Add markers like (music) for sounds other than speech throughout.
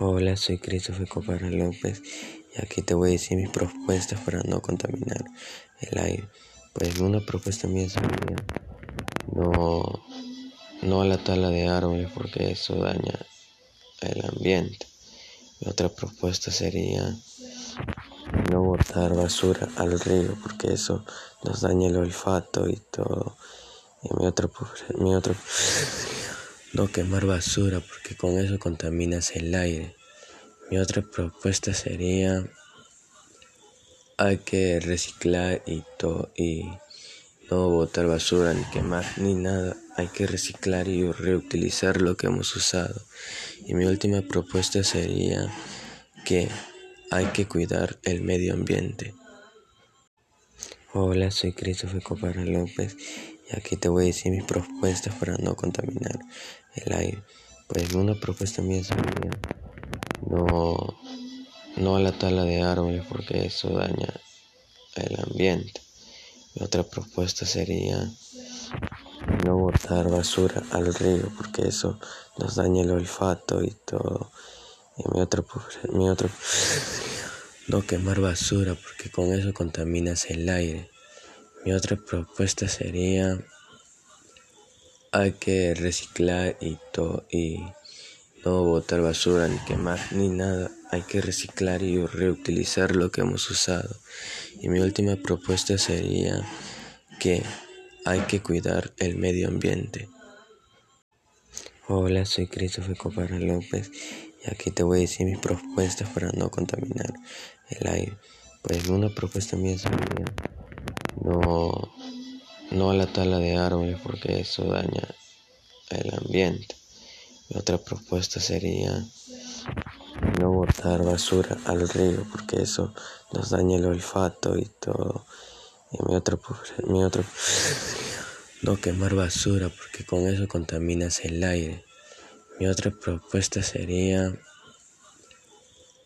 Hola, soy Christopher Copara López y aquí te voy a decir mis propuestas para no contaminar el aire. Pues una propuesta mía sería no, no a la tala de árboles porque eso daña el ambiente. Mi otra propuesta sería no botar basura al río porque eso nos daña el olfato y todo. Y mi otra, mi otra (laughs) no quemar basura porque con eso contaminas el aire. Mi otra propuesta sería hay que reciclar y, y no botar basura ni quemar ni nada. Hay que reciclar y reutilizar lo que hemos usado. Y mi última propuesta sería que hay que cuidar el medio ambiente. Hola, soy Christopher Copara López y aquí te voy a decir mis propuestas para no contaminar el aire. Pues una propuesta mía sería no, no a la tala de árboles porque eso daña el ambiente. Mi otra propuesta sería no botar basura al río porque eso nos daña el olfato y todo. Y mi otra, mi otra (laughs) no quemar basura porque con eso contaminas el aire. Mi otra propuesta sería hay que reciclar y, y no botar basura ni quemar ni nada. Hay que reciclar y reutilizar lo que hemos usado. Y mi última propuesta sería que hay que cuidar el medio ambiente. Hola, soy Christopher Copara López y aquí te voy a decir mis propuestas para no contaminar el aire. Pues una propuesta mía sería no, no a la tala de árboles porque eso daña el ambiente. Mi otra propuesta sería no botar basura al río porque eso nos daña el olfato y todo. Y mi otra, mi otra (laughs) no quemar basura porque con eso contaminas el aire. Mi otra propuesta sería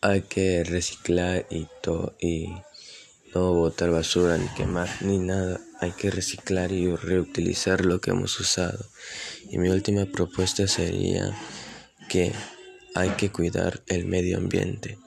hay que reciclar y, y no botar basura ni quemar ni nada. Hay que reciclar y reutilizar lo que hemos usado. Y mi última propuesta sería que hay que cuidar el medio ambiente.